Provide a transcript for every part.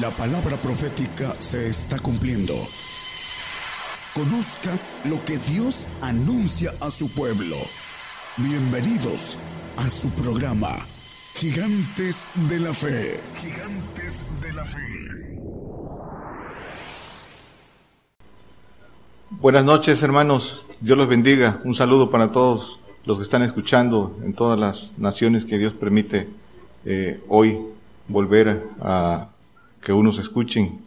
La palabra profética se está cumpliendo. Conozca lo que Dios anuncia a su pueblo. Bienvenidos a su programa, Gigantes de la Fe. Gigantes de la Fe. Buenas noches hermanos, Dios los bendiga. Un saludo para todos los que están escuchando en todas las naciones que Dios permite eh, hoy volver a que unos escuchen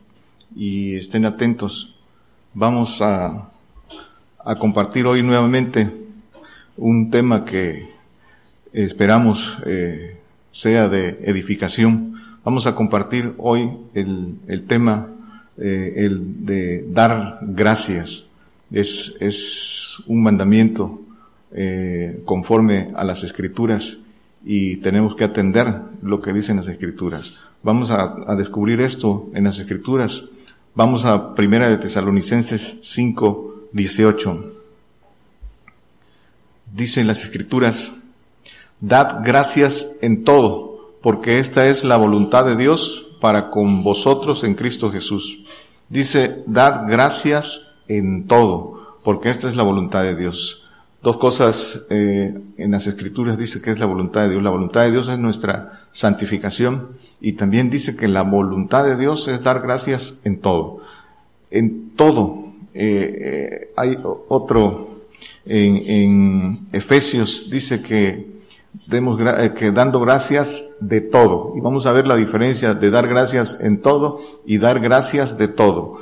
y estén atentos. Vamos a, a compartir hoy nuevamente un tema que esperamos eh, sea de edificación. Vamos a compartir hoy el, el tema, eh, el de dar gracias. Es, es un mandamiento eh, conforme a las escrituras y tenemos que atender lo que dicen las escrituras. Vamos a, descubrir esto en las escrituras. Vamos a Primera de Tesalonicenses 5, 18. Dicen las escrituras, dad gracias en todo, porque esta es la voluntad de Dios para con vosotros en Cristo Jesús. Dice, dad gracias en todo, porque esta es la voluntad de Dios. Dos cosas eh, en las escrituras dice que es la voluntad de Dios. La voluntad de Dios es nuestra santificación y también dice que la voluntad de Dios es dar gracias en todo. En todo. Eh, eh, hay otro en, Efesios dice que demos que dando gracias de todo. Y vamos a ver la diferencia de dar gracias en todo y dar gracias de todo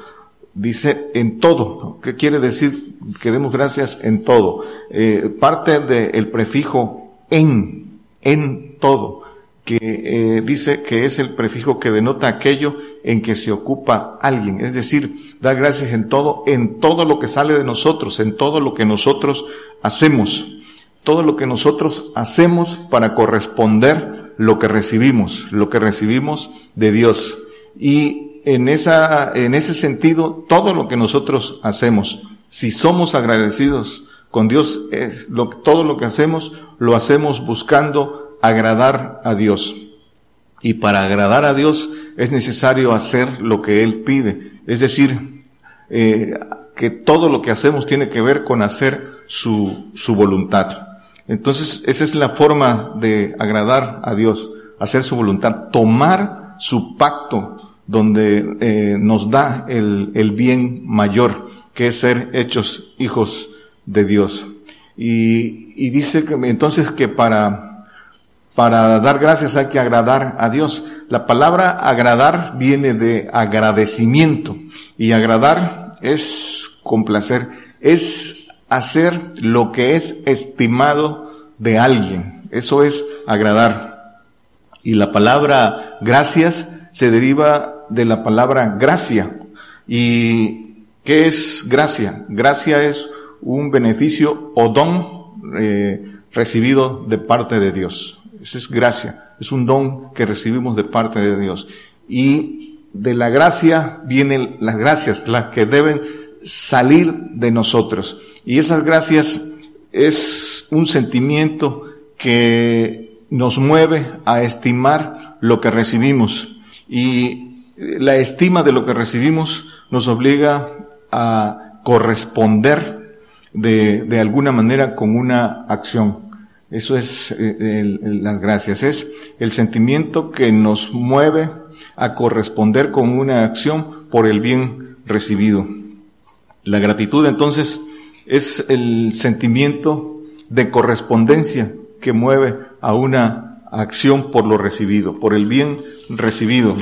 dice en todo. ¿Qué quiere decir que demos gracias en todo? Eh, parte del prefijo en, en todo, que eh, dice que es el prefijo que denota aquello en que se ocupa alguien. Es decir, dar gracias en todo, en todo lo que sale de nosotros, en todo lo que nosotros hacemos. Todo lo que nosotros hacemos para corresponder lo que recibimos, lo que recibimos de Dios. Y en, esa, en ese sentido todo lo que nosotros hacemos. Si somos agradecidos con Dios, es todo lo que hacemos lo hacemos buscando agradar a Dios. Y para agradar a Dios es necesario hacer lo que Él pide. Es decir, eh, que todo lo que hacemos tiene que ver con hacer su, su voluntad. Entonces, esa es la forma de agradar a Dios, hacer su voluntad, tomar su pacto donde eh, nos da el, el, bien mayor, que es ser hechos hijos de Dios. Y, y dice que entonces que para, para dar gracias hay que agradar a Dios. La palabra agradar viene de agradecimiento y agradar es complacer, es hacer lo que es estimado de alguien. Eso es agradar. Y la palabra gracias se deriva de la palabra gracia. ¿Y qué es gracia? Gracia es un beneficio o don eh, recibido de parte de Dios. Esa es gracia. Es un don que recibimos de parte de Dios. Y de la gracia vienen las gracias, las que deben salir de nosotros. Y esas gracias es un sentimiento que nos mueve a estimar lo que recibimos. Y la estima de lo que recibimos nos obliga a corresponder de, alguna manera con una acción. Eso es eh, las gracias. Es el sentimiento que nos mueve a corresponder con una acción por el bien recibido. La gratitud entonces es el sentimiento de correspondencia que mueve a una acción por lo recibido, por el bien recibido.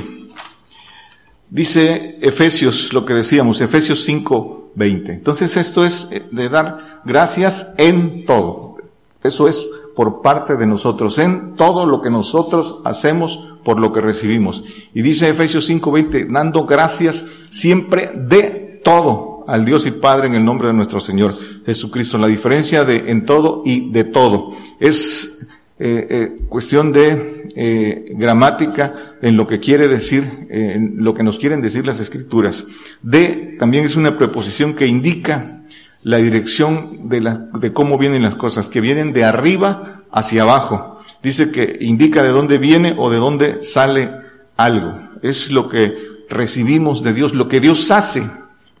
Dice Efesios, lo que decíamos, Efesios 5, 20. Entonces esto es eh, de dar gracias en todo. Eso es por parte de nosotros, en todo lo que nosotros hacemos por lo que recibimos. Y dice Efesios 5:20, dando gracias siempre de todo al Dios y Padre en el nombre de nuestro Señor Jesucristo. La diferencia de en todo y de todo es eh, eh, cuestión de eh, gramática en lo que quiere decir, en lo que nos quieren decir las escrituras. De también es una preposición que indica la dirección de, la, de cómo vienen las cosas, que vienen de arriba hacia abajo. Dice que indica de dónde viene o de dónde sale algo. Es lo que recibimos de Dios, lo que Dios hace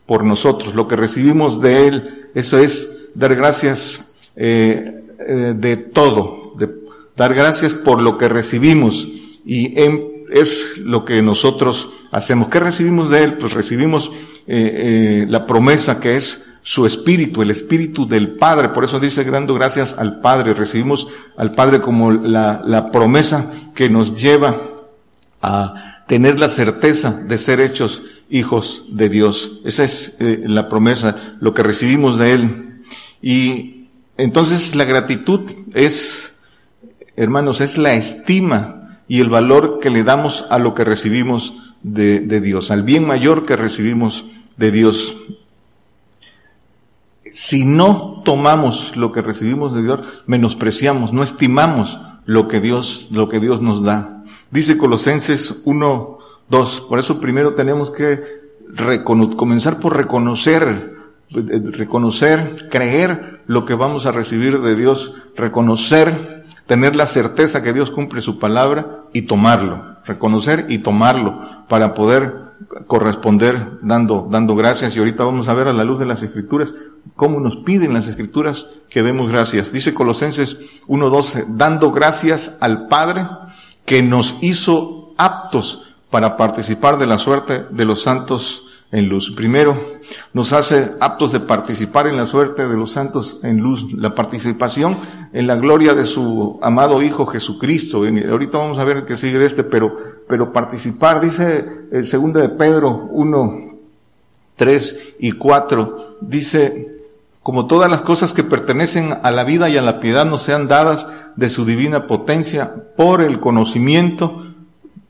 por nosotros, lo que recibimos de Él, eso es dar gracias eh, eh, de todo, dar gracias por lo que recibimos y es lo que nosotros hacemos. ¿Qué recibimos de Él? Pues recibimos eh, la promesa que es su espíritu, el espíritu del Padre. Por eso dice dando gracias al Padre. Recibimos al Padre como la, la promesa que nos lleva a tener la certeza de ser hechos hijos de Dios. Esa es eh, la promesa, lo que recibimos de Él. Y entonces la gratitud es, hermanos, es la estima y el valor que le damos a lo que recibimos de, Dios, al bien mayor que recibimos de Dios. Si no tomamos lo que recibimos de Dios, menospreciamos, no estimamos lo que Dios, lo que Dios nos da. Dice Colosenses 1, 2. Por eso primero tenemos que comenzar por reconocer, reconocer, creer lo que vamos a recibir de Dios, reconocer, tener la certeza que Dios cumple su palabra y tomarlo, reconocer y tomarlo para poder corresponder dando, dando gracias. Y ahorita vamos a ver a la luz de las escrituras cómo nos piden las escrituras que demos gracias. Dice Colosenses 1.12, dando gracias al Padre que nos hizo aptos para participar de la suerte de los santos en luz. Primero, nos hace aptos de participar en la suerte de los santos en luz, la participación en la gloria de su amado Hijo Jesucristo. Ahorita vamos a ver el que sigue de este, pero, pero participar, dice el segundo de Pedro 1, 3 y 4, dice, como todas las cosas que pertenecen a la vida y a la piedad nos sean dadas de su divina potencia por el conocimiento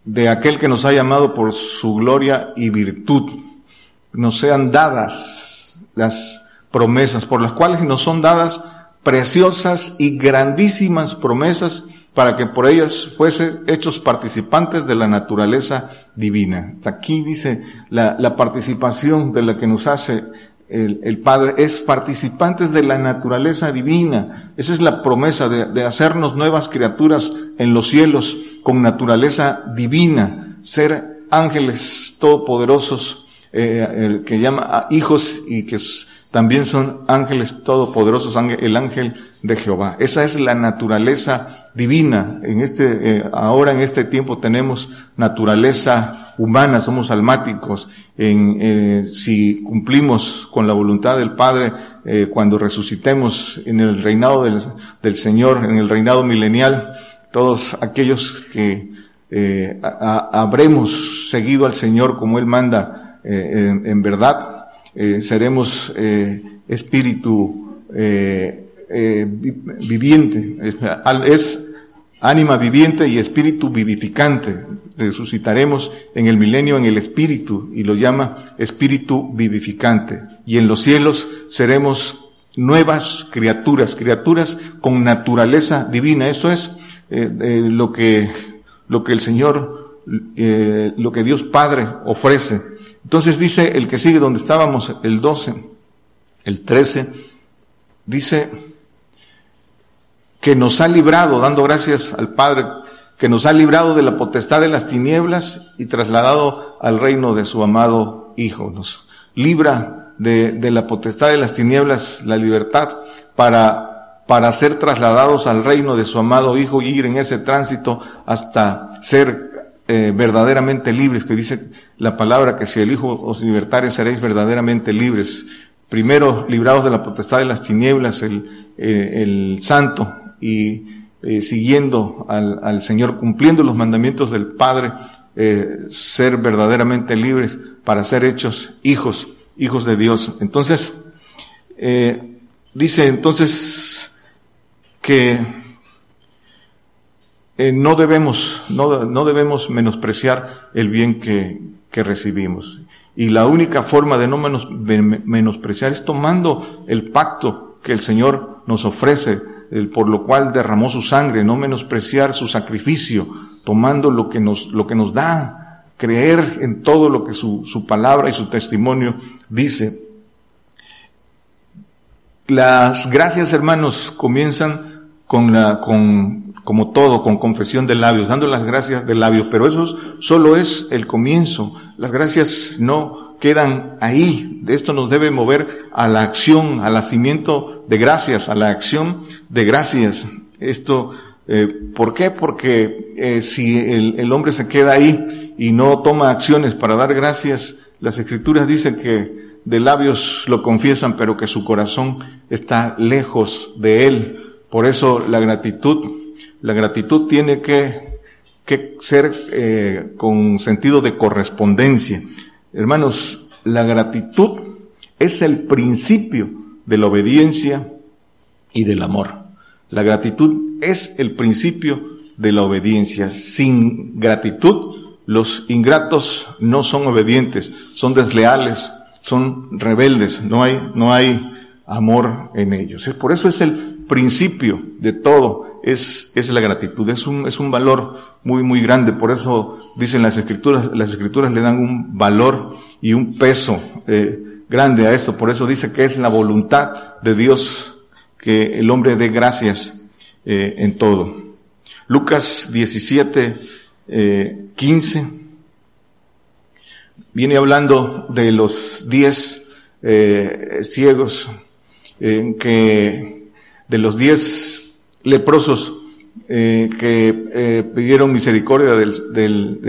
de aquel que nos ha llamado por su gloria y virtud. Nos sean dadas las promesas por las cuales nos son dadas preciosas y grandísimas promesas para que por ellas fuese hechos participantes de la naturaleza divina. Aquí dice la, participación de la que nos hace el, Padre, es participantes de la naturaleza divina. Esa es la promesa de, hacernos nuevas criaturas en los cielos con naturaleza divina, ser ángeles todopoderosos, eh, que llama hijos y que también son ángeles todopoderosos, el ángel de Jehová. Esa es la naturaleza divina. En este, eh, ahora en este tiempo tenemos naturaleza humana, somos almáticos. Eh, si cumplimos con la voluntad del Padre, eh, cuando resucitemos en el reinado del, del Señor, en el reinado milenial, todos aquellos que habremos seguido al Señor como Él manda en, verdad, eh, seremos espíritu viviente, es, es ánima viviente y espíritu vivificante. Resucitaremos en el milenio en el espíritu y lo llama espíritu vivificante. Y en los cielos seremos nuevas criaturas, criaturas con naturaleza divina. Esto es eh, eh, lo que lo que el Señor, eh, lo que Dios Padre ofrece. Entonces dice el que sigue donde estábamos, el 12, el 13, dice que nos ha librado, dando gracias al Padre, que nos ha librado de la potestad de las tinieblas y trasladado al reino de su amado Hijo. Nos libra de, de la potestad de las tinieblas, la libertad, para para ser trasladados al reino de su amado Hijo y ir en ese tránsito hasta ser eh, verdaderamente libres, que dice la palabra que si el Hijo os libertare seréis verdaderamente libres. Primero librados de la potestad de las tinieblas, el, eh, el santo, y eh, siguiendo al, al, Señor, cumpliendo los mandamientos del Padre, ser verdaderamente libres para ser hechos hijos, hijos de Dios. Entonces, dice entonces que eh, no debemos, no, no, debemos menospreciar el bien que, que, recibimos. Y la única forma de no menos, menospreciar es tomando el pacto que el Señor nos ofrece, el, por lo cual derramó su sangre, no menospreciar su sacrificio, tomando lo que nos, lo que nos da, creer en todo lo que su, su palabra y su testimonio dice. Las gracias, hermanos, comienzan con la, con, como todo, con confesión de labios, dando las gracias de labios, pero eso solo es el comienzo. Las gracias no quedan ahí. Esto nos debe mover a la acción, al nacimiento de gracias, a la acción de gracias. Esto, eh, ¿por qué? Porque eh, si el hombre se queda ahí y no toma acciones para dar gracias, las escrituras dicen que de labios lo confiesan, pero que su corazón está lejos de él. Por eso la gratitud, la gratitud tiene que, que ser eh, con sentido de correspondencia. Hermanos, la gratitud es el principio de la obediencia y del amor. La gratitud es el principio de la obediencia. Sin gratitud, los ingratos no son obedientes, son desleales, son rebeldes, no hay, no hay amor en ellos. Por eso es el principio de todo, es, es la gratitud, es un, es un valor muy, muy grande. Por eso dicen las escrituras, las escrituras le dan un valor y un peso eh, grande a esto. Por eso dice que es la voluntad de Dios que el hombre dé gracias eh, en todo. Lucas 17, eh, 15 viene hablando de los diez eh, ciegos, que de los diez leprosos eh, que eh, pidieron misericordia del, del,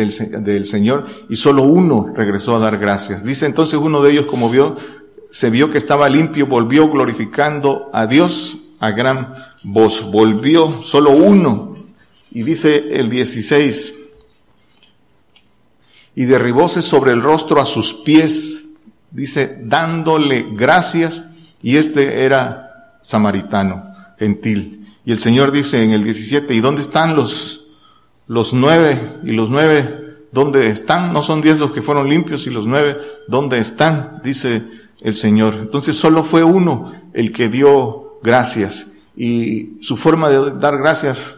del, Señor y solo uno regresó a dar gracias. Dice entonces uno de ellos, como vio, se vio que estaba limpio, volvió glorificando a Dios a gran voz. Volvió solo uno. Y dice el 16, y derribóse sobre el rostro a sus pies, dice, dándole gracias, y este era samaritano, gentil. Y el Señor dice en el 17, ¿y dónde están los, los nueve? Y los nueve, ¿dónde están? No son diez los que fueron limpios y los nueve, ¿dónde están? Dice el Señor. Entonces solo fue uno el que dio gracias. Y su forma de dar gracias,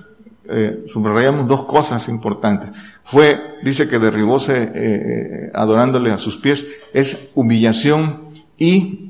eh, subrayamos dos cosas importantes fue, dice que derribóse eh, eh, adorándole a sus pies, es humillación y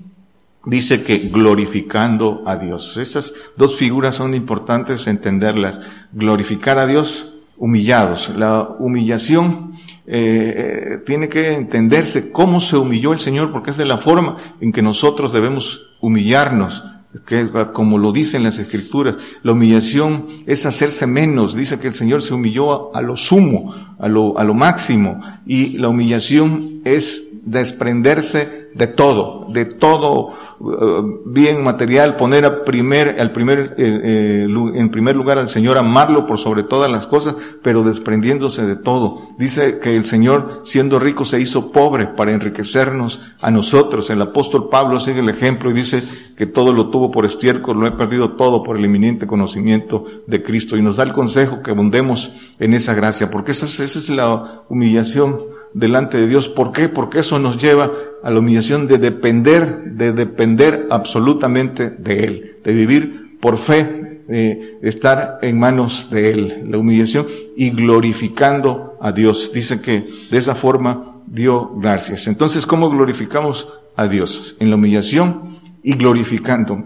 dice que glorificando a Dios. Estas dos figuras son importantes entenderlas. Glorificar a Dios humillados. La humillación eh, tiene que entenderse cómo se humilló el Señor, porque es de la forma en que nosotros debemos humillarnos que como lo dicen las escrituras, la humillación es hacerse menos. Dice que el Señor se humilló a, a lo sumo, a lo, a lo máximo. Y la humillación es desprenderse de todo, de todo uh, bien material, poner a primer, al primer, eh, eh, en primer lugar al Señor, amarlo por sobre todas las cosas, pero desprendiéndose de todo. Dice que el Señor, siendo rico, se hizo pobre para enriquecernos a nosotros. El apóstol Pablo sigue el ejemplo y dice que todo lo tuvo por estiércol, lo he perdido todo por el eminente conocimiento de Cristo y nos da el consejo que abundemos en esa gracia, porque esa esa es la humillación delante de Dios. ¿Por qué? Porque eso nos lleva a la humillación de depender, de depender absolutamente de Él, de vivir por fe, de estar en manos de Él, la humillación y glorificando a Dios. Dice que de esa forma dio gracias. Entonces, ¿cómo glorificamos a Dios? En la humillación y glorificando.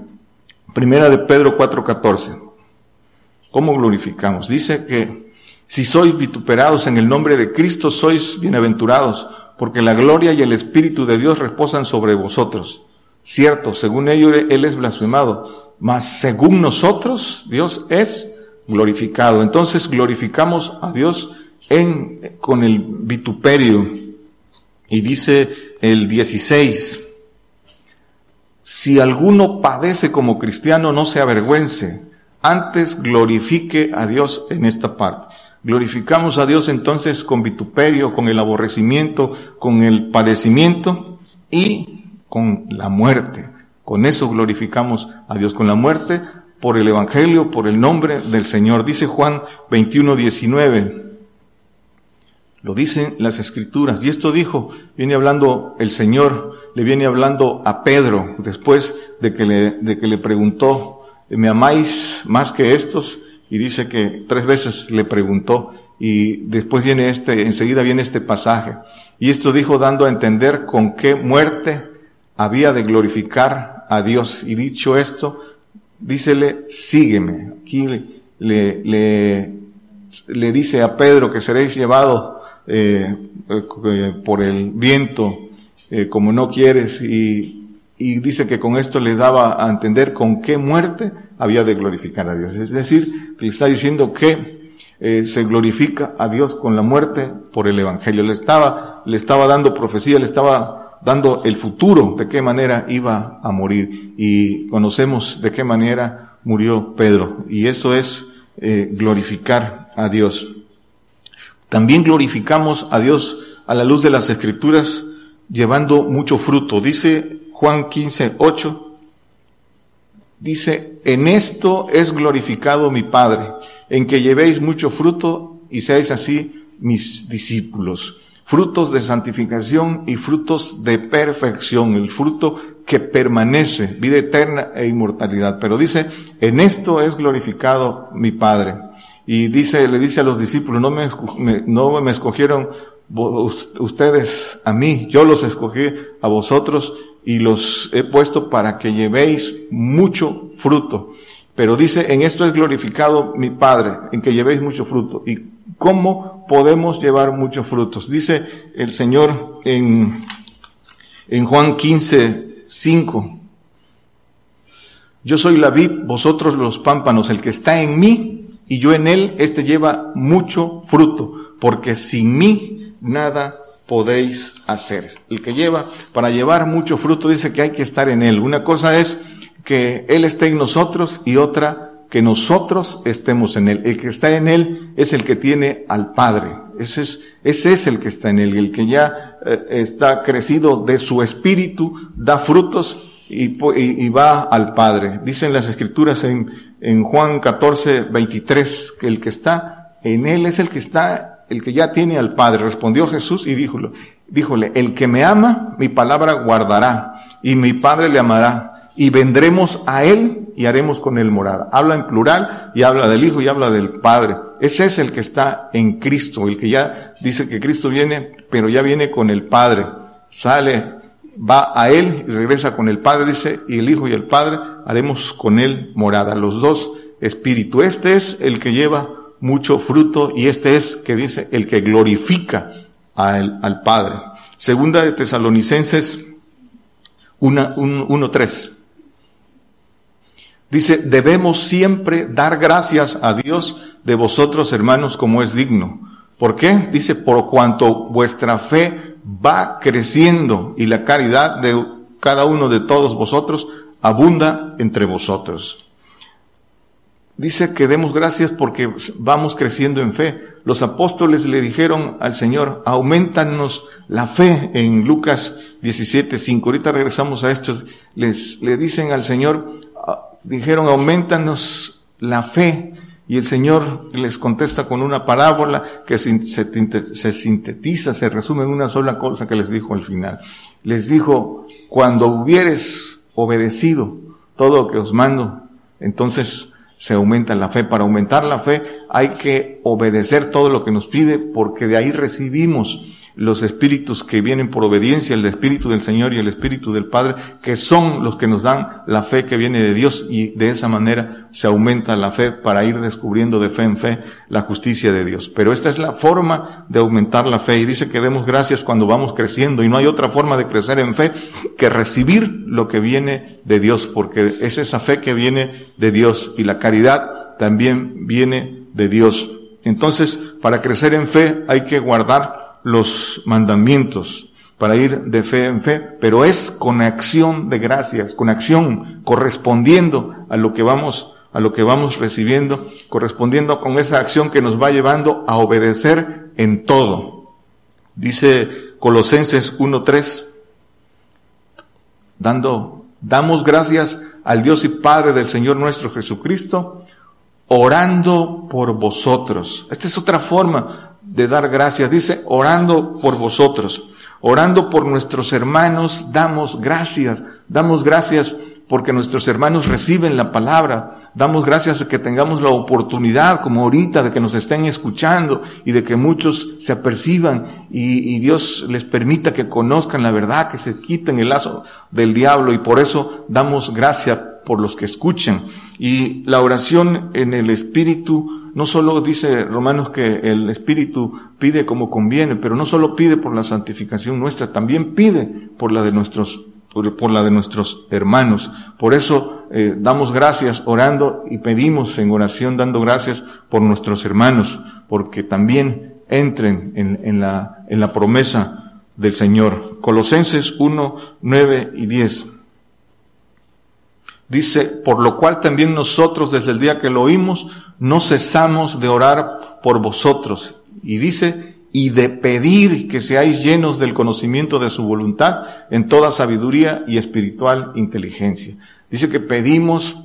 Primera de Pedro 4:14. ¿Cómo glorificamos? Dice que si sois vituperados en el nombre de Cristo, sois bienaventurados, porque la gloria y el Espíritu de Dios reposan sobre vosotros. Cierto, según ellos Él es blasfemado, mas según nosotros Dios es glorificado. Entonces glorificamos a Dios en, con el vituperio. Y dice el 16, si alguno padece como cristiano, no se avergüence, antes glorifique a Dios en esta parte. Glorificamos a Dios entonces con vituperio, con el aborrecimiento, con el padecimiento y con la muerte. Con eso glorificamos a Dios, con la muerte por el Evangelio, por el nombre del Señor. Dice Juan 21, 19. Lo dicen las escrituras. Y esto dijo, viene hablando el Señor, le viene hablando a Pedro después de que le, de que le preguntó, ¿me amáis más que estos? Y dice que tres veces le preguntó y después viene este, enseguida viene este pasaje. Y esto dijo dando a entender con qué muerte había de glorificar a Dios. Y dicho esto, dícele, sígueme. Aquí le, le, le dice a Pedro que seréis llevados eh, eh, por el viento eh, como no quieres y, y dice que con esto le daba a entender con qué muerte había de glorificar a Dios. Es decir, le está diciendo que eh, se glorifica a Dios con la muerte por el Evangelio. Le estaba, le estaba dando profecía, le estaba dando el futuro, de qué manera iba a morir. Y conocemos de qué manera murió Pedro. Y eso es eh, glorificar a Dios. También glorificamos a Dios a la luz de las Escrituras llevando mucho fruto. Dice Juan 15, 8, dice, en esto es glorificado mi Padre, en que llevéis mucho fruto y seáis así mis discípulos. Frutos de santificación y frutos de perfección, el fruto que permanece, vida eterna e inmortalidad. Pero dice, en esto es glorificado mi Padre. Y dice, le dice a los discípulos, no me, no me escogieron ustedes a mí, yo los escogí a vosotros y los he puesto para que llevéis mucho fruto. Pero dice, en esto es glorificado mi Padre, en que llevéis mucho fruto. ¿Y cómo podemos llevar muchos frutos? Dice el Señor en, en Juan 15, 5. Yo soy la vid, vosotros los pámpanos, el que está en mí y yo en él, este lleva mucho fruto, porque sin mí nada podéis hacer. El que lleva, para llevar mucho fruto, dice que hay que estar en Él. Una cosa es que Él esté en nosotros y otra que nosotros estemos en Él. El que está en Él es el que tiene al Padre. Ese es, ese es el que está en Él. El que ya eh, está crecido de su espíritu, da frutos y, va al Padre. Dicen las escrituras en, en Juan 14, 23, que el que está en Él es el que está el que ya tiene al Padre. Respondió Jesús y díjole, díjole, el que me ama, mi palabra guardará, y mi Padre le amará, y vendremos a Él y haremos con Él morada. Habla en plural y habla del Hijo y habla del Padre. Ese es el que está en Cristo, el que ya dice que Cristo viene, pero ya viene con el Padre. Sale, va a Él y regresa con el Padre, dice, y el Hijo y el Padre haremos con Él morada. Los dos espíritus. Este es el que lleva mucho fruto y este es, que dice, el que glorifica al, al Padre. Segunda de Tesalonicenses 1.3. Dice, debemos siempre dar gracias a Dios de vosotros, hermanos, como es digno. ¿Por qué? Dice, por cuanto vuestra fe va creciendo y la caridad de cada uno de todos vosotros abunda entre vosotros. Dice que demos gracias porque vamos creciendo en fe. Los apóstoles le dijeron al Señor, aumentanos la fe en Lucas 17, 5. Ahorita regresamos a esto. Les, le dicen al Señor, ah, dijeron, aumentanos la fe. Y el Señor les contesta con una parábola que se, se sintetiza, se resume en una sola cosa que les dijo al final. Les dijo, cuando hubieres obedecido todo lo que os mando, entonces se aumenta la fe. Para aumentar la fe hay que obedecer todo lo que nos pide porque de ahí recibimos los espíritus que vienen por obediencia, el espíritu del Señor y el espíritu del Padre, que son los que nos dan la fe que viene de Dios y de esa manera se aumenta la fe para ir descubriendo de fe en fe la justicia de Dios. Pero esta es la forma de aumentar la fe y dice que demos gracias cuando vamos creciendo y no hay otra forma de crecer en fe que recibir lo que viene de Dios, porque es esa fe que viene de Dios y la caridad también viene de Dios. Entonces, para crecer en fe hay que guardar los mandamientos para ir de fe en fe, pero es con acción de gracias, con acción correspondiendo a lo que vamos a lo que vamos recibiendo, correspondiendo con esa acción que nos va llevando a obedecer en todo. Dice Colosenses 1:3 dando damos gracias al Dios y Padre del Señor nuestro Jesucristo, orando por vosotros. Esta es otra forma de dar gracias. Dice, orando por vosotros, orando por nuestros hermanos, damos gracias, damos gracias porque nuestros hermanos reciben la palabra. Damos gracias de que tengamos la oportunidad, como ahorita, de que nos estén escuchando y de que muchos se aperciban y, y, Dios les permita que conozcan la verdad, que se quiten el lazo del diablo y por eso damos gracias por los que escuchan. Y la oración en el Espíritu, no solo dice Romanos que el Espíritu pide como conviene, pero no solo pide por la santificación nuestra, también pide por la de nuestros por, la de nuestros hermanos. Por eso eh, damos gracias orando y pedimos en oración dando gracias por nuestros hermanos, porque también entren en, la, en la promesa del Señor. Colosenses 1, 9 y 10. Dice, por lo cual también nosotros desde el día que lo oímos, no cesamos de orar por vosotros. Y dice, y de pedir que seáis llenos del conocimiento de su voluntad en toda sabiduría y espiritual inteligencia. Dice que pedimos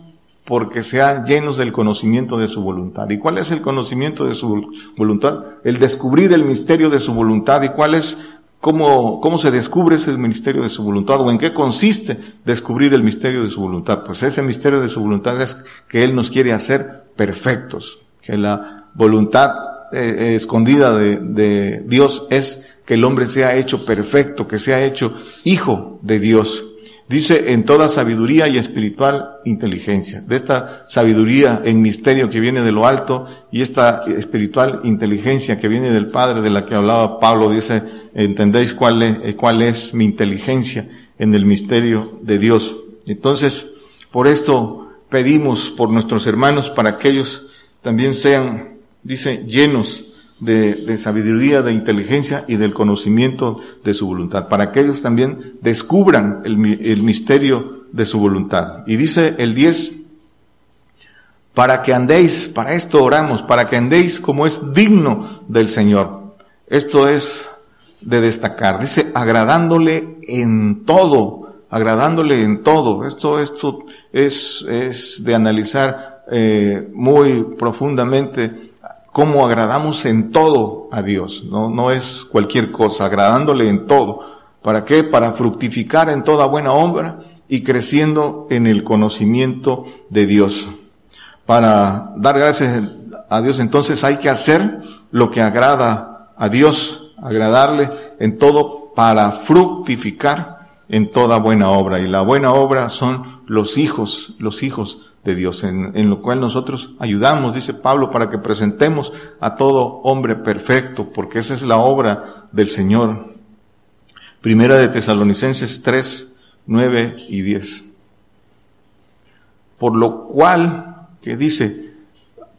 porque sean llenos del conocimiento de su voluntad. ¿Y cuál es el conocimiento de su voluntad? El descubrir el misterio de su voluntad. ¿Y cuál es, cómo, cómo se descubre ese misterio de su voluntad? ¿O en qué consiste descubrir el misterio de su voluntad? Pues ese misterio de su voluntad es que Él nos quiere hacer perfectos. Que la voluntad eh, escondida de, de Dios es que el hombre sea hecho perfecto, que sea hecho hijo de Dios. Dice en toda sabiduría y espiritual inteligencia. De esta sabiduría en misterio que viene de lo alto y esta espiritual inteligencia que viene del Padre de la que hablaba Pablo, dice, entendéis cuál es, eh, cuál es mi inteligencia en el misterio de Dios. Entonces, por esto pedimos por nuestros hermanos para que ellos también sean dice, llenos de, sabiduría, de inteligencia y del conocimiento de su voluntad, para que ellos también descubran el, el misterio de su voluntad. Y dice el 10, para que andéis, para esto oramos, para que andéis como es digno del Señor. Esto es de destacar. Dice, agradándole en todo, agradándole en todo. Esto, esto es, es de analizar eh, muy profundamente cómo agradamos en todo a Dios. No, no es cualquier cosa, agradándole en todo. ¿Para qué? Para fructificar en toda buena obra y creciendo en el conocimiento de Dios. Para dar gracias a Dios entonces hay que hacer lo que agrada a Dios, agradarle en todo para fructificar en toda buena obra. Y la buena obra son los hijos, los hijos de Dios, en, lo cual nosotros ayudamos, dice Pablo, para que presentemos a todo hombre perfecto, porque esa es la obra del Señor. Primera de Tesalonicenses 3, 9 y 10. Por lo cual, que dice,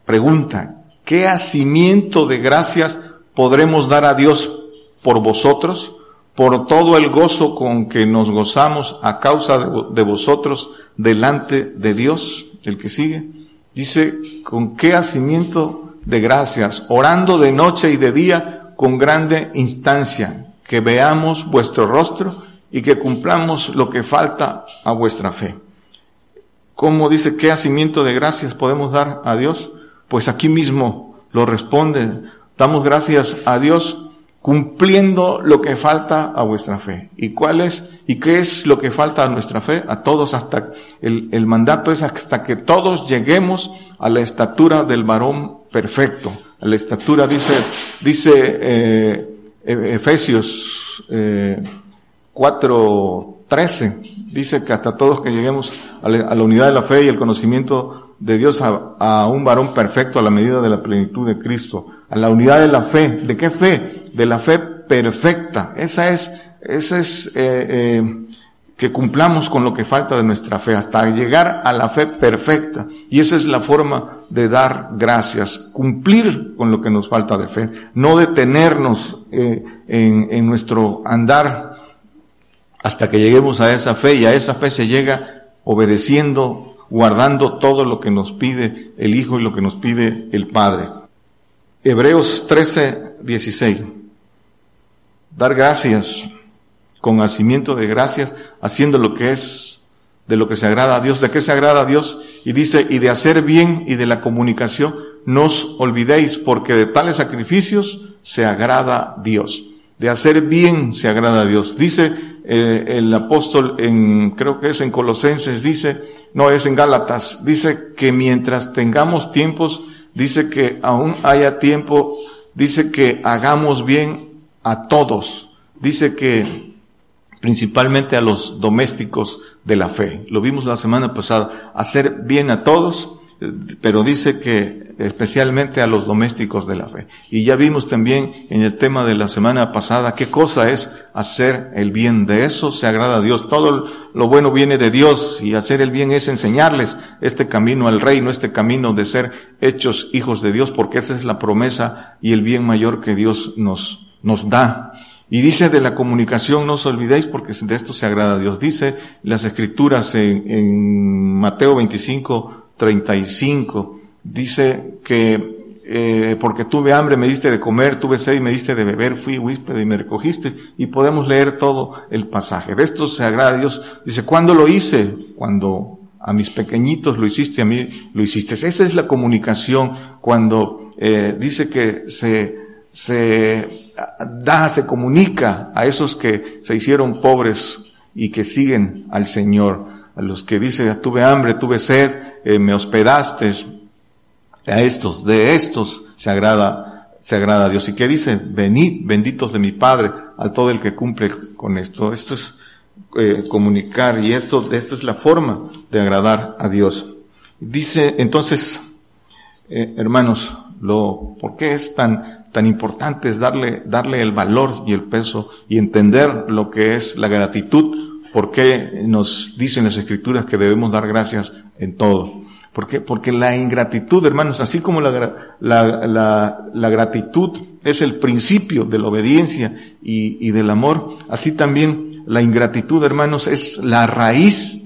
pregunta, ¿qué hacimiento de gracias podremos dar a Dios por vosotros? por todo el gozo con que nos gozamos a causa de, vosotros delante de Dios. El que sigue dice, con qué hacimiento de gracias, orando de noche y de día con grande instancia, que veamos vuestro rostro y que cumplamos lo que falta a vuestra fe. ¿Cómo dice qué hacimiento de gracias podemos dar a Dios? Pues aquí mismo lo responde. Damos gracias a Dios cumpliendo lo que falta a vuestra fe. ¿Y cuál es? ¿Y qué es lo que falta a nuestra fe? A todos hasta, el, el mandato es hasta que todos lleguemos a la estatura del varón perfecto. A la estatura, dice, dice eh, Efesios eh, 4.13, dice que hasta todos que lleguemos a la, unidad de la fe y el conocimiento de Dios a un varón perfecto a la medida de la plenitud de Cristo a la unidad de la fe. ¿De qué fe? De la fe perfecta. Esa es, esa es, eh, eh, que cumplamos con lo que falta de nuestra fe, hasta llegar a la fe perfecta. Y esa es la forma de dar gracias, cumplir con lo que nos falta de fe, no detenernos eh, en, en nuestro andar hasta que lleguemos a esa fe y a esa fe se llega obedeciendo, guardando todo lo que nos pide el Hijo y lo que nos pide el Padre. Hebreos 13, 16. Dar gracias con hacimiento de gracias, haciendo lo que es de lo que se agrada a Dios. ¿De qué se agrada a Dios? Y dice, y de hacer bien y de la comunicación, no os olvidéis, porque de tales sacrificios se agrada Dios. De hacer bien se agrada a Dios. Dice eh, el apóstol en, creo que es en Colosenses, dice, no es en Gálatas, dice que mientras tengamos tiempos dice que aún haya tiempo, dice que hagamos bien a todos, dice que, principalmente a los domésticos de la fe. Lo vimos la semana pasada, hacer bien a todos, pero dice que especialmente a los domésticos de la fe. Y ya vimos también en el tema de la semana pasada qué cosa es hacer el bien. De eso se agrada a Dios. Todo lo bueno viene de Dios y hacer el bien es enseñarles este camino al reino, este camino de ser hechos hijos de Dios, porque esa es la promesa y el bien mayor que Dios nos, nos da. Y dice de la comunicación, no os olvidéis porque de esto se agrada a Dios. Dice las escrituras en, en Mateo 25, 35, dice que eh, porque tuve hambre me diste de comer, tuve sed y me diste de beber, fui huésped y me recogiste. Y podemos leer todo el pasaje. De esto se agrada Dios. Dice, ¿cuándo lo hice? Cuando a mis pequeñitos lo hiciste, a mí lo hiciste. Esa es la comunicación cuando eh, dice que se, se da, se comunica a esos que se hicieron pobres y que siguen al Señor, a los que dice, tuve hambre, tuve sed, eh, me hospedaste, a estos, de estos se agrada, se agrada a Dios. ¿Y qué dice? Venid, benditos de mi Padre, a todo el que cumple con esto. Esto es eh, comunicar y esto, esto es la forma de agradar a Dios. Dice entonces, eh, hermanos, lo, ¿por qué es tan tan importante es darle, darle el valor y el peso y entender lo que es la gratitud, porque nos dicen las escrituras que debemos dar gracias en todo. ¿Por qué? Porque la ingratitud, hermanos, así como la, la, la, la gratitud es el principio de la obediencia y, y del amor, así también la ingratitud, hermanos, es la raíz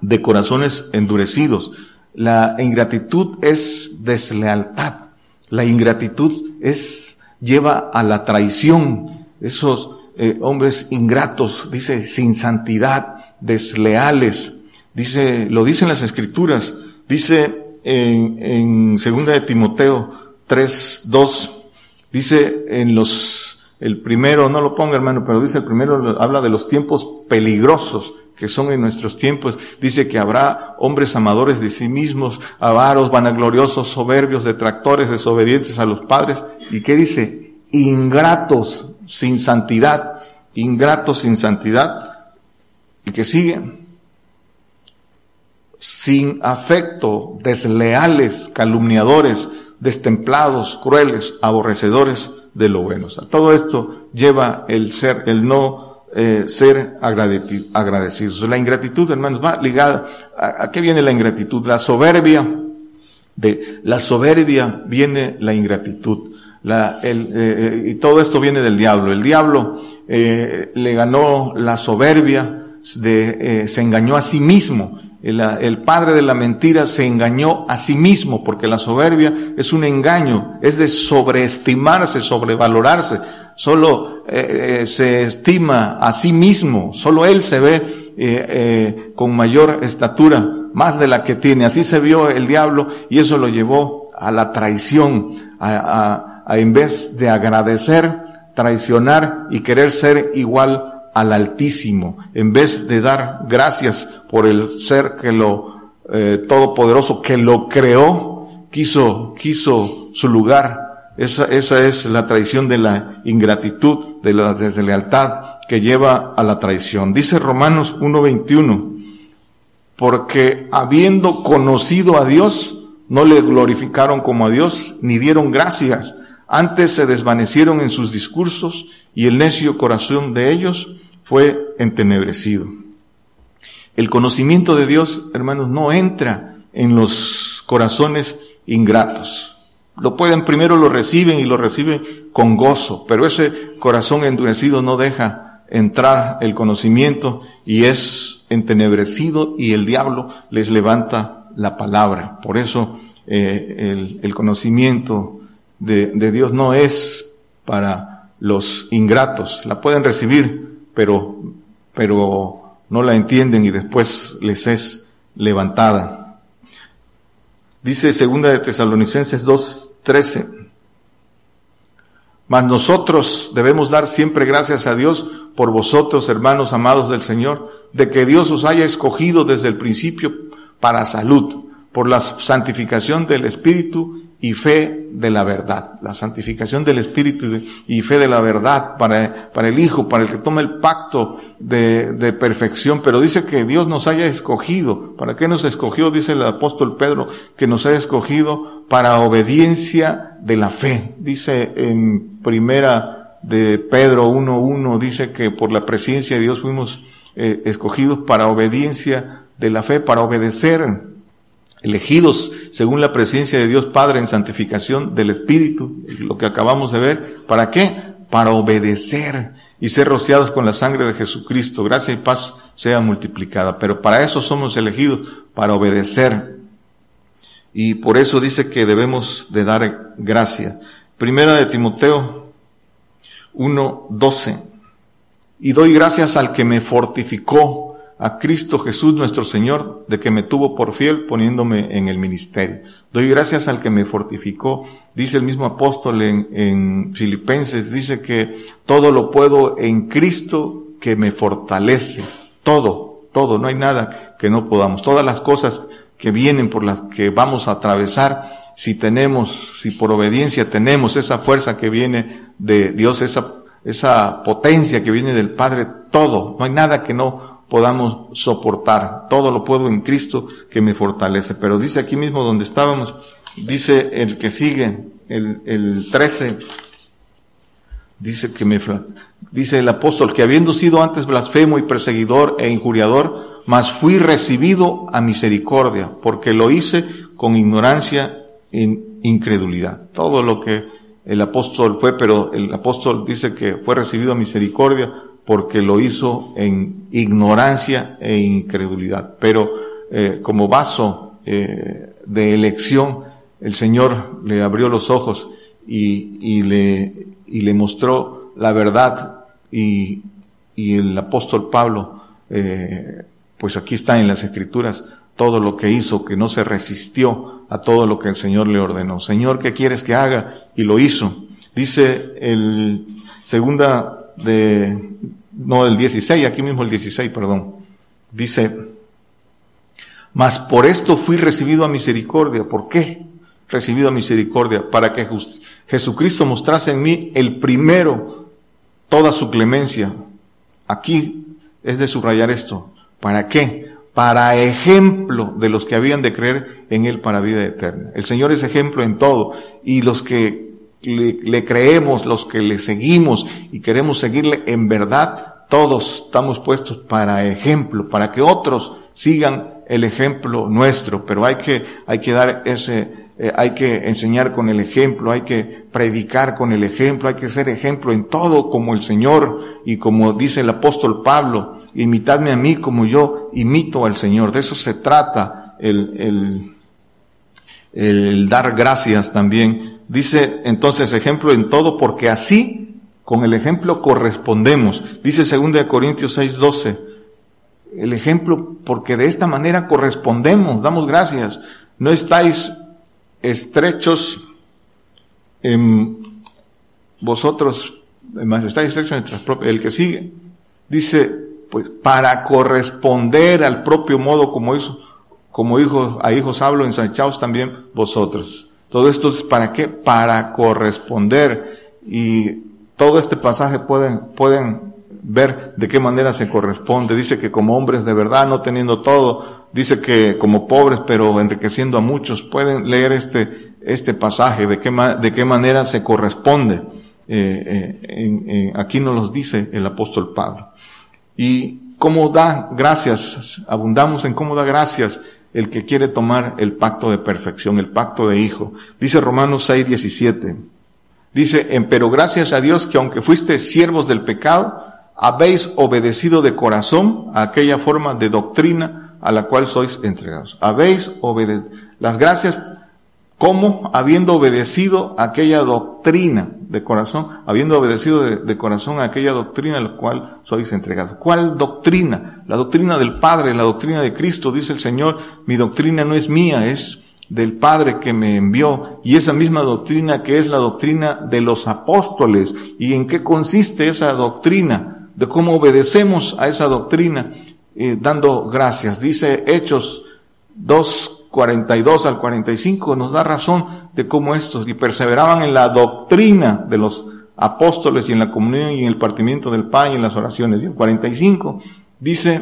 de corazones endurecidos. La ingratitud es deslealtad. La ingratitud es, lleva a la traición. Esos eh, hombres ingratos, dice, sin santidad, desleales. Dice, lo dicen las escrituras. Dice en, en segunda de Timoteo 3, 2, dice en los, el primero, no lo ponga hermano, pero dice el primero, habla de los tiempos peligrosos que son en nuestros tiempos. Dice que habrá hombres amadores de sí mismos, avaros, vanagloriosos, soberbios, detractores, desobedientes a los padres. ¿Y qué dice? Ingratos, sin santidad. Ingratos sin santidad. ¿Y que siguen? Sin afecto, desleales, calumniadores, destemplados, crueles, aborrecedores de lo bueno. todo esto lleva el ser, el no eh, ser agradecidos. La ingratitud, hermanos, va ligada. ¿A, qué viene la ingratitud? La soberbia. De la soberbia viene la ingratitud. La, el, eh, eh, y todo esto viene del diablo. El diablo le ganó la soberbia, de, se engañó a sí mismo. El, el, padre de la mentira se engañó a sí mismo, porque la soberbia es un engaño, es de sobreestimarse, sobrevalorarse solo eh, eh, se estima a sí mismo, solo él se ve eh, con mayor estatura, más de la que tiene. Así se vio el diablo y eso lo llevó a la traición, a, a en vez de agradecer, traicionar y querer ser igual al Altísimo, en vez de dar gracias por el ser que lo todopoderoso que lo creó, quiso, quiso su lugar esa, esa es la traición de la ingratitud, de la deslealtad que lleva a la traición. Dice Romanos 1.21, porque habiendo conocido a Dios, no le glorificaron como a Dios, ni dieron gracias. Antes se desvanecieron en sus discursos y el necio corazón de ellos fue entenebrecido. El conocimiento de Dios, hermanos, no entra en los corazones ingratos. Lo pueden, primero lo reciben y lo reciben con gozo, pero ese corazón endurecido no deja entrar el conocimiento y es entenebrecido y el diablo les levanta la palabra. Por eso eh, el, conocimiento de, de Dios no es para los ingratos. La pueden recibir, pero, pero no la entienden y después les es levantada. Dice segunda de Tesalonicenses 2:13. Mas nosotros debemos dar siempre gracias a Dios por vosotros, hermanos amados del Señor, de que Dios os haya escogido desde el principio para salud, por la santificación del Espíritu y fe de la verdad. La santificación del Espíritu y fe de la verdad para, para el Hijo, para el que toma el pacto de, perfección. Pero dice que Dios nos haya escogido. ¿Para qué nos escogió? Dice el apóstol Pedro, que nos haya escogido para obediencia de la fe. Dice en primera de Pedro 1.1, dice que por la presencia de Dios fuimos eh, escogidos para obediencia de la fe, para obedecer elegidos según la presencia de Dios Padre en santificación del Espíritu, lo que acabamos de ver. ¿Para qué? Para obedecer y ser rociados con la sangre de Jesucristo. Gracia y paz sea multiplicada. Pero para eso somos elegidos, para obedecer. Y por eso dice que debemos de dar gracia. Primera de Timoteo 1.12. Y doy gracias al que me fortificó a Cristo Jesús nuestro Señor, de que me tuvo por fiel poniéndome en el ministerio. Doy gracias al que me fortificó. Dice el mismo apóstol en, en Filipenses, dice que todo lo puedo en Cristo que me fortalece. Todo, todo, no hay nada que no podamos. Todas las cosas que vienen por las que vamos a atravesar, si tenemos, si por obediencia tenemos esa fuerza que viene de Dios, esa, esa potencia que viene del Padre, todo, no hay nada que no podamos soportar. Todo lo puedo en Cristo que me fortalece. Pero dice aquí mismo donde estábamos, dice el que sigue, el, el 13, dice que me, dice el apóstol que habiendo sido antes blasfemo y perseguidor e injuriador, mas fui recibido a misericordia, porque lo hice con ignorancia e incredulidad. Todo lo que el apóstol fue, pero el apóstol dice que fue recibido a misericordia porque lo hizo en ignorancia e incredulidad. Pero eh, como vaso eh, de elección, el Señor le abrió los ojos y, y, le, y le mostró la verdad y, y el apóstol Pablo, eh, pues aquí está en las escrituras todo lo que hizo, que no se resistió a todo lo que el Señor le ordenó. Señor, ¿qué quieres que haga? Y lo hizo. Dice el segunda de, no el 16, aquí mismo el 16, perdón. Dice, mas por esto fui recibido a misericordia. ¿Por qué? Recibido a misericordia, para que Jesucristo mostrase en mí el primero toda su clemencia. Aquí es de subrayar esto. ¿Para qué? Para ejemplo de los que habían de creer en Él para vida eterna. El Señor es ejemplo en todo. Y los que le, creemos, los que le seguimos y queremos seguirle en verdad, todos estamos puestos para ejemplo, para que otros sigan el ejemplo nuestro, pero hay que, hay que dar ese, eh, hay que enseñar con el ejemplo, hay que predicar con el ejemplo, hay que ser ejemplo en todo como el Señor y como dice el apóstol Pablo, imitadme a mí como yo imito al Señor. De eso se trata el, el, el dar gracias también Dice entonces ejemplo en todo porque así con el ejemplo correspondemos. Dice 2 Corintios 6:12. El ejemplo porque de esta manera correspondemos, damos gracias. No estáis estrechos en vosotros, estáis estrechos en el que sigue. Dice, pues para corresponder al propio modo como hizo, como hijos, a hijos hablo, ensanchaos también vosotros. Todo esto es para qué? Para corresponder. Y todo este pasaje pueden, pueden ver de qué manera se corresponde. Dice que como hombres de verdad, no teniendo todo, dice que como pobres, pero enriqueciendo a muchos. Pueden leer este, este pasaje, de qué, de qué manera se corresponde. Eh, eh, aquí nos los dice el apóstol Pablo. Y cómo da gracias, abundamos en cómo da gracias el que quiere tomar el pacto de perfección, el pacto de hijo. Dice Romanos 6, 17. Dice, pero gracias a Dios que aunque fuiste siervos del pecado, habéis obedecido de corazón a aquella forma de doctrina a la cual sois entregados. Habéis obedecido. Las gracias ¿Cómo? Habiendo obedecido aquella doctrina de corazón, habiendo obedecido de, corazón aquella doctrina a la cual sois entregados. ¿Cuál doctrina? La doctrina del Padre, la doctrina de Cristo, dice el Señor, mi doctrina no es mía, es del Padre que me envió, y esa misma doctrina que es la doctrina de los apóstoles. ¿Y en qué consiste esa doctrina? De cómo obedecemos a esa doctrina, eh, dando gracias. Dice Hechos 2, 42 al 45 nos da razón de cómo estos y perseveraban en la doctrina de los apóstoles y en la comunión y en el partimiento del pan y en las oraciones. Y el 45 dice,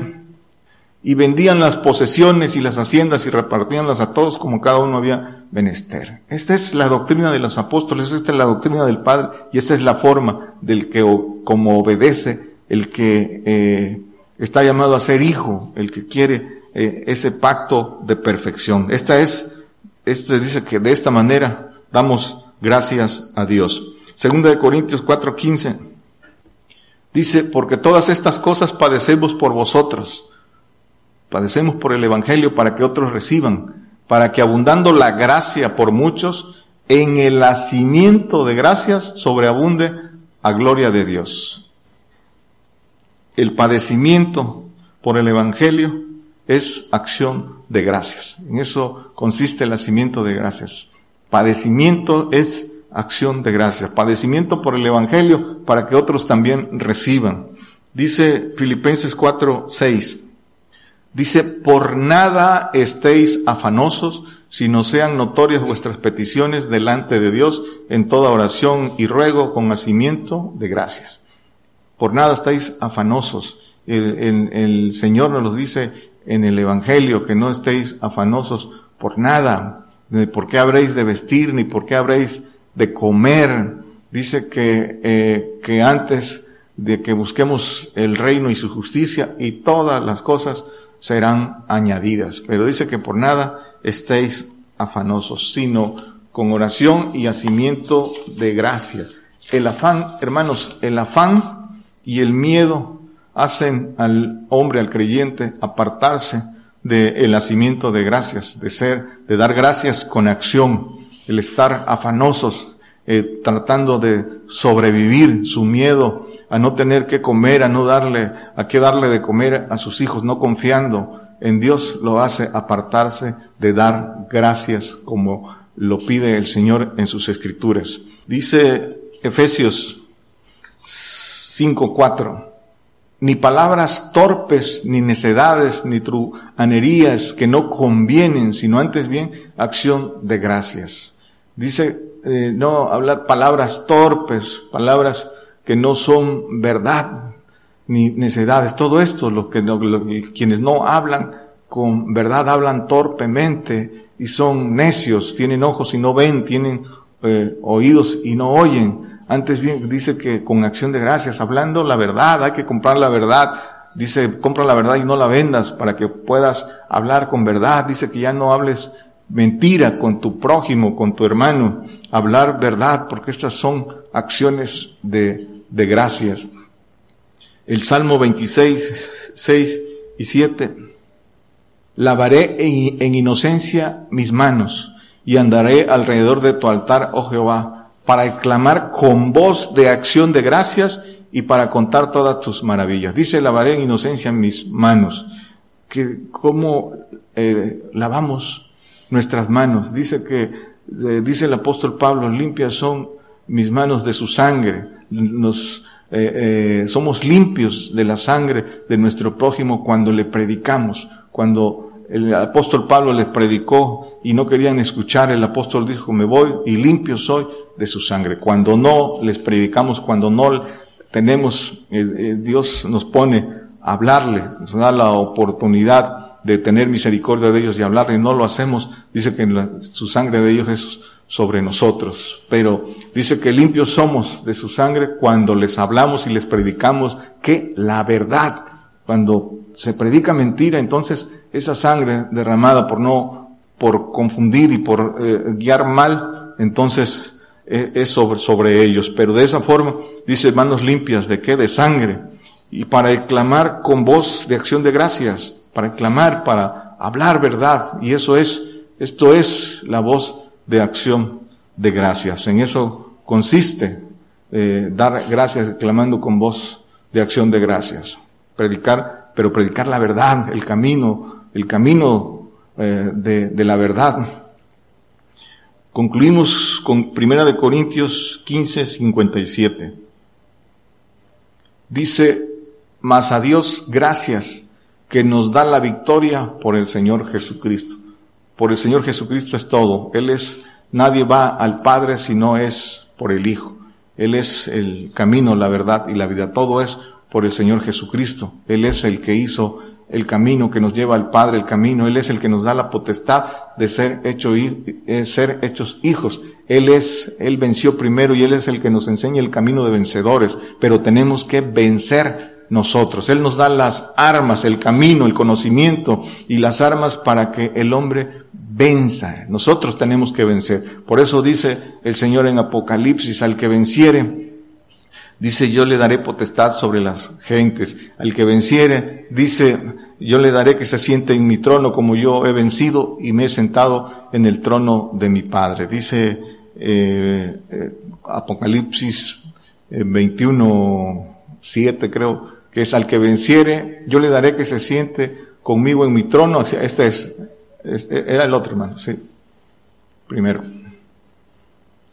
y vendían las posesiones y las haciendas y repartíanlas a todos como cada uno había menester. Esta es la doctrina de los apóstoles, esta es la doctrina del Padre y esta es la forma del que como obedece el que eh, está llamado a ser hijo, el que quiere eh, ese pacto de perfección. Esta es, esto dice que de esta manera damos gracias a Dios. Segunda de Corintios 4:15 dice, porque todas estas cosas padecemos por vosotros Padecemos por el Evangelio para que otros reciban, para que abundando la gracia por muchos, en el nacimiento de gracias sobreabunde a gloria de Dios. El padecimiento por el Evangelio es acción de gracias. En eso consiste el nacimiento de gracias. Padecimiento es acción de gracias. Padecimiento por el Evangelio para que otros también reciban. Dice Filipenses 4, 6. Dice, por nada estéis afanosos, sino sean notorias vuestras peticiones delante de Dios en toda oración y ruego con nacimiento de gracias. Por nada estáis afanosos. El, el, Señor nos lo dice en el Evangelio, que no estéis afanosos por nada, ni por qué habréis de vestir, ni por qué habréis de comer. Dice que, eh, que antes de que busquemos el reino y su justicia y todas las cosas serán añadidas. Pero dice que por nada estéis afanosos, sino con oración y hacimiento de gracias. El afán, hermanos, el afán y el miedo hacen al hombre, al creyente, apartarse del nacimiento de gracias, de ser, de dar gracias con acción, el estar afanosos, eh, tratando de sobrevivir su miedo a no tener que comer, a no darle, a qué darle de comer a sus hijos, no confiando en Dios, lo hace apartarse de dar gracias como lo pide el Señor en sus escrituras. Dice Efesios 5:4, ni palabras torpes, ni necedades, ni truanerías que no convienen, sino antes bien acción de gracias. Dice, eh, no hablar palabras torpes, palabras que no son verdad ni necedades. Todo esto, lo que, quienes no hablan con verdad hablan torpemente y son necios, tienen ojos y no ven, tienen eh, oídos y no oyen. Antes bien dice que con acción de gracias, hablando la verdad, hay que comprar la verdad. Dice, compra la verdad y no la vendas para que puedas hablar con verdad. Dice que ya no hables mentira con tu prójimo, con tu hermano. Hablar verdad, porque estas son acciones de de gracias. El Salmo 26, 6 y 7. Lavaré en, inocencia mis manos y andaré alrededor de tu altar, oh Jehová, para clamar con voz de acción de gracias y para contar todas tus maravillas. Dice, lavaré en inocencia mis manos. Que, ¿Cómo eh, lavamos nuestras manos? Dice que, eh, dice el apóstol Pablo, limpias son mis manos de su sangre nos, eh, eh, somos limpios de la sangre de nuestro prójimo cuando le predicamos, cuando el apóstol Pablo les predicó y no querían escuchar, el apóstol dijo, me voy y limpio soy de su sangre. Cuando no les predicamos, cuando no tenemos, eh, Dios nos pone a hablarle, nos da la oportunidad de tener misericordia de ellos y hablarle no lo hacemos, dice que su sangre de ellos es sobre nosotros. Pero dice que limpios somos de su sangre cuando les hablamos y les predicamos que la verdad, cuando se predica mentira, entonces esa sangre derramada por no, por confundir y por eh, guiar mal, entonces eh, es sobre, sobre ellos. Pero de esa forma, dice manos limpias, ¿de qué? De sangre. Y para clamar con voz de acción de gracias, para clamar, para hablar verdad. Y eso es, esto es la voz de acción de gracias. En eso consiste eh, dar gracias clamando con voz de acción de gracias. Predicar, pero predicar la verdad, el camino, el camino eh, de, de, la verdad. Concluimos con Primera de Corintios 15, 57. Dice, mas a Dios gracias que nos da la victoria por el Señor Jesucristo. por el Señor Jesucristo es todo. Él es, nadie va al Padre si no es por el Hijo. Él es el camino, la verdad y la vida. Todo es por el Señor Jesucristo. Él es el que hizo el camino que nos lleva al Padre, el camino. Él es el que nos da la potestad de ser, hecho, eh, ser hechos hijos. Él es, Él venció primero y Él es el que nos enseña el camino de vencedores. Pero tenemos que vencer nosotros. Él nos da las armas, el camino, el conocimiento y las armas para que el hombre venza. Nosotros tenemos que vencer. Por eso dice el Señor en Apocalipsis, al que venciere, dice yo le daré potestad sobre las gentes. Al que venciere, dice yo le daré que se siente en mi trono como yo he vencido y me he sentado en el trono de mi Padre. Dice eh, eh, Apocalipsis 21, eh, 7 creo, que es al que venciere, yo le daré que se siente conmigo en mi trono. Este es era el otro hermano, sí. Primero.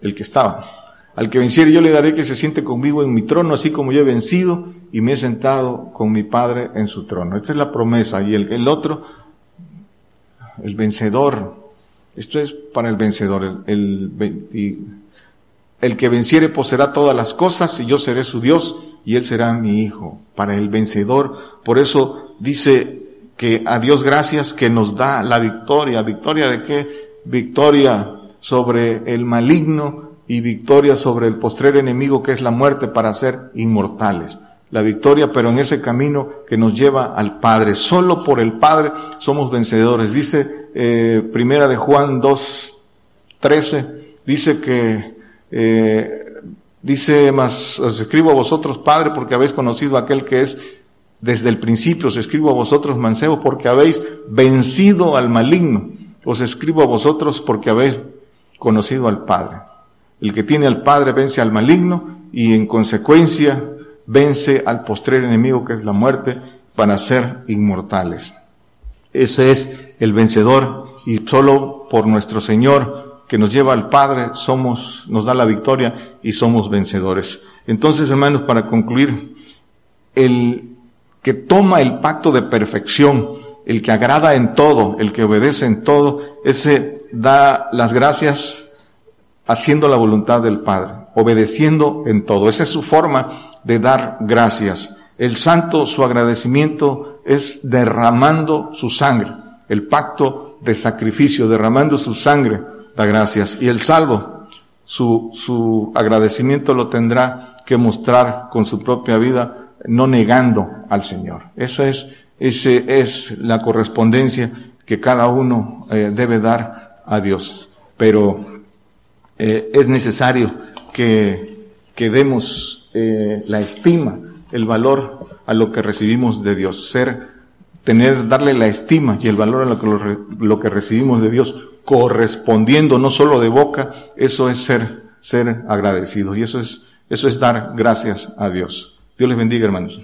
El que estaba. Al que venciere yo le daré que se siente conmigo en mi trono, así como yo he vencido y me he sentado con mi Padre en su trono. Esta es la promesa. Y el, otro, el vencedor. Esto es para el vencedor. El, el que venciere poseerá todas las cosas y yo seré su Dios y él será mi hijo. Para el vencedor. Por eso dice que a Dios gracias que nos da la victoria. ¿Victoria de qué? Victoria sobre el maligno y victoria sobre el postrer enemigo que es la muerte para ser inmortales. La victoria, pero en ese camino que nos lleva al Padre. Solo por el Padre somos vencedores. Dice eh, Primera de Juan 2, 13, dice que eh, dice más, os escribo a vosotros, Padre, porque habéis conocido a aquel que es desde el principio os escribo a vosotros, mancebos, porque habéis vencido al maligno. Os escribo a vosotros porque habéis conocido al Padre. El que tiene al Padre vence al maligno y en consecuencia vence al postrer enemigo que es la muerte para ser inmortales. Ese es el vencedor y solo por nuestro Señor que nos lleva al Padre somos, nos da la victoria y somos vencedores. Entonces, hermanos, para concluir, el que toma el pacto de perfección, el que agrada en todo, el que obedece en todo, ese da las gracias haciendo la voluntad del Padre, obedeciendo en todo. Esa es su forma de dar gracias. El santo, su agradecimiento es derramando su sangre. El pacto de sacrificio, derramando su sangre, da gracias. Y el salvo, su, su agradecimiento lo tendrá que mostrar con su propia vida no negando al Señor. Esa es, ese es la correspondencia que cada uno eh, debe dar a Dios. Pero eh, es necesario que, que demos eh, la estima, el valor a lo que recibimos de Dios. Ser, tener, darle la estima y el valor a lo que, lo que recibimos de Dios, correspondiendo no solo de boca, eso es ser, ser agradecido. Y eso es, eso es dar gracias a Dios. Dios les bendiga, hermanos.